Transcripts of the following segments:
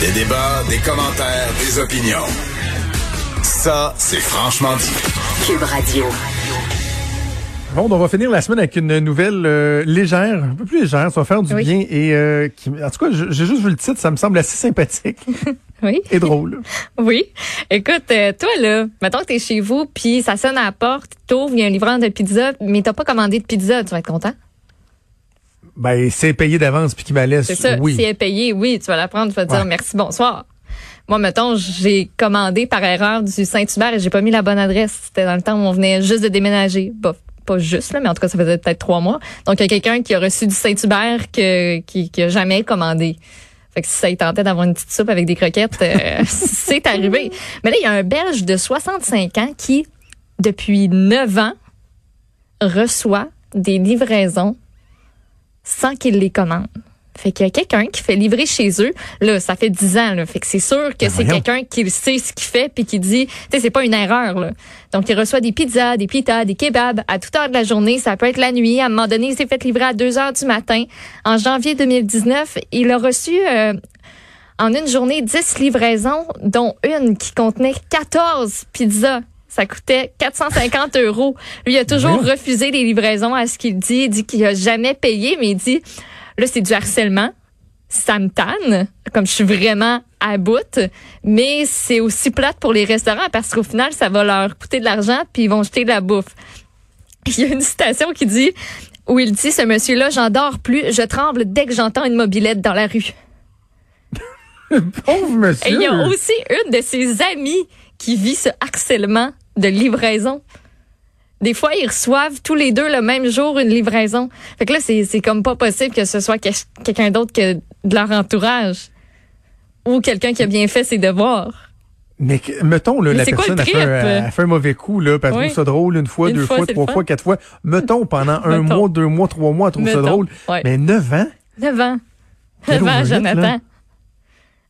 Des débats, des commentaires, des opinions. Ça, c'est franchement dit. Cube Radio. Bon, on va finir la semaine avec une nouvelle euh, légère, un peu plus légère, ça va faire du Oui. bien et euh, qui, en tout cas, je- j'ai juste vu le titre, ça me semble assez sympathique Oui. et drôle. Oui. Écoute, euh, toi, là, mettons que t'es chez vous, puis ça sonne à la porte, t'ouvres, il y a un livreur de pizza, mais t'as pas commandé de pizza, tu vas être content? Ben, c'est payé d'avance puis qui m'a laisse. C'est ça. Oui. Si elle est payée, oui, tu vas la prendre, tu vas dire Ouais. merci, bonsoir. Moi, mettons, j'ai commandé par erreur du Saint-Hubert et j'ai pas mis la bonne adresse. C'était dans le temps où on venait juste de déménager. Bah, pas juste, là, mais en tout cas, ça faisait peut-être trois mois. Donc, il y a quelqu'un qui a reçu du Saint-Hubert que, qui, qui a jamais commandé. Fait que si ça y tentait d'avoir une petite soupe avec des croquettes, euh, c'est arrivé. Mais là, il y a un Belge de 65 ans qui, depuis 9 ans, reçoit des livraisons sans qu'il les commande. Fait qu'il y a quelqu'un qui fait livrer chez eux. Là, ça fait 10 ans. Là. Fait que c'est sûr que Ben c'est quelqu'un qui sait ce qu'il fait puis qui dit, tu sais, c'est pas une erreur. Là. Donc, il reçoit des pizzas, des pitas, des kebabs à toute heure de la journée. Ça peut être la nuit. À un moment donné, il s'est fait livrer à 2 heures du matin. En janvier 2019, il a reçu euh, en une journée 10 livraisons, dont une qui contenait 14 pizzas. Ça coûtait 450 euros. Lui, il a toujours Voyons. refusé les livraisons à ce qu'il dit. Il dit qu'il a jamais payé, mais il dit, là, c'est du harcèlement. Ça me tanne, comme je suis vraiment à bout, mais c'est aussi plate pour les restaurants parce qu'au final, ça va leur coûter de l'argent puis ils vont jeter de la bouffe. Il y a une citation qui dit, où il dit, ce monsieur-là, j'en dors plus, je tremble dès que j'entends une mobilette dans la rue. Pauvre Et monsieur. il y a aussi une de ses amies qui vit ce harcèlement de livraison. Des fois, ils reçoivent tous les deux le même jour une livraison. Fait que là, c'est, c'est comme pas possible que ce soit que- quelqu'un d'autre que de leur entourage. Ou quelqu'un qui a bien fait ses devoirs. Mais mettons, là, Mais la quoi personne a fait, un, a fait un mauvais coup, là, parce Oui. trouve ça drôle une fois, Une deux fois, trois fois, quatre fois. Mettons, pendant un Mettons. mois, deux mois, trois mois, elle trouve ça drôle. ouais. Mais neuf ans? 9 ans. 9 ans, là. Jonathan.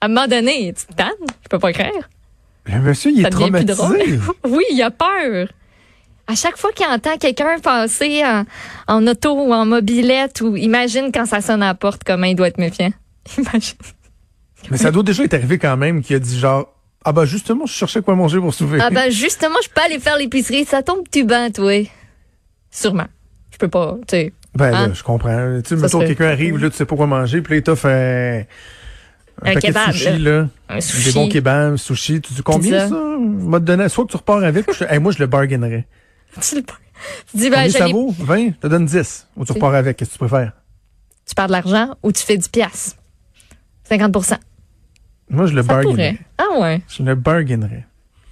À un moment donné, tu te tannes? Je peux pas croire. Le monsieur, il est traumatisé. oui, il a peur. À chaque fois qu'il entend quelqu'un passer en, en auto ou en mobilette, ou imagine quand ça sonne à la porte, comment il doit être méfiant. Imagine. Mais ça doit déjà être arrivé quand même qu'il a dit genre, ah bah justement, je cherchais quoi manger pour soulever. Ah ben justement, je peux aller faire l'épicerie, ça tombe tu ben, toi. Sûrement. Je peux pas, tu sais. Ben là, Hein? je comprends. Tu sais, mettons serait- quelqu'un arrive, là, tu sais pas quoi manger, puis là, il t'offre un, un, Un kebab, de sushis, là. Un Des sushi. bons kebabs, sushis. Tu dis combien Pizza. ça? M'a donné, soit que tu repars avec, je, hey, moi, je le bargainerais. Tu le- tu dis, ben, Combien ça vaut? 20? Je te donne 10. Ou tu repars avec. Qu'est-ce que tu préfères? tu perds de l'argent ou tu fais 10 piastres? 50% Moi, je le Ça bargainerais. Ah ouais. Je le bargainerais.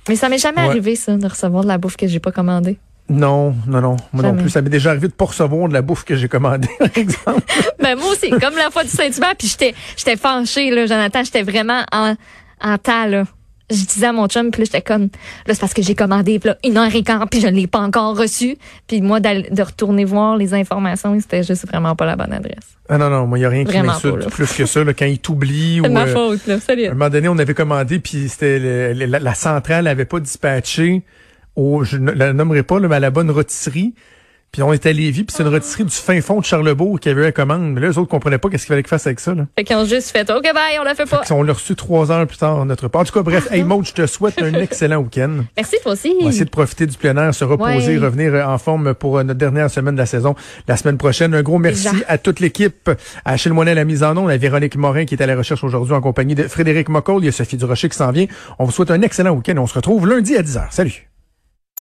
Mais ça m'est jamais Ouais. arrivé, ça, de recevoir de la bouffe que j'ai pas commandée. Non, non, non. Moi non plus. Ça m'est déjà arrivé de pas recevoir de la bouffe que j'ai commandée, par exemple. Ben moi aussi, comme la fois du Saint-Hubert, puis j'étais j'étais fâchée là, Jonathan, j'étais vraiment en en tas là. Je disais à mon chum, puis j'étais comme là c'est parce que j'ai commandé là, une heure et quart, puis je ne l'ai pas encore reçu. Puis moi de retourner voir les informations, c'était juste vraiment pas la bonne adresse. Ah non, non, moi, il n'y a rien qui m'insulte plus que ça, là, quand il t'oublie C'est ma euh, faute là, À un salut. moment donné, on avait commandé, puis c'était la, la centrale n'avait pas dispatché au, je ne la nommerai pas, là, mais à la bonne rôtisserie. Puis on était à Lévis, puis c'est une rôtisserie du fin fond de Charlebourg qui avait eu la commande. Mais là, les autres comprenaient pas qu'est-ce qu'il fallait qu'ils fassent avec ça. Là. Fait qu'ils ont juste fait OK bye, on la fait pas. Fait qu'on l'a reçu trois heures plus tard, notre part. En tout cas, bref, hey Maud, je te souhaite un excellent week-end. Merci toi aussi. On va essayer de profiter du plein air, se reposer, Ouais. revenir en forme pour euh, notre dernière semaine de la saison la semaine prochaine. Un gros merci Déjà. à toute l'équipe, à Achille Moinet à la mise en onde, à Véronique Morin qui est à la recherche aujourd'hui en compagnie de Frédéric Mocoll. Il y a Sophie Durocher qui s'en vient. On vous souhaite un excellent week-end. On se retrouve lundi à 10h. Salut!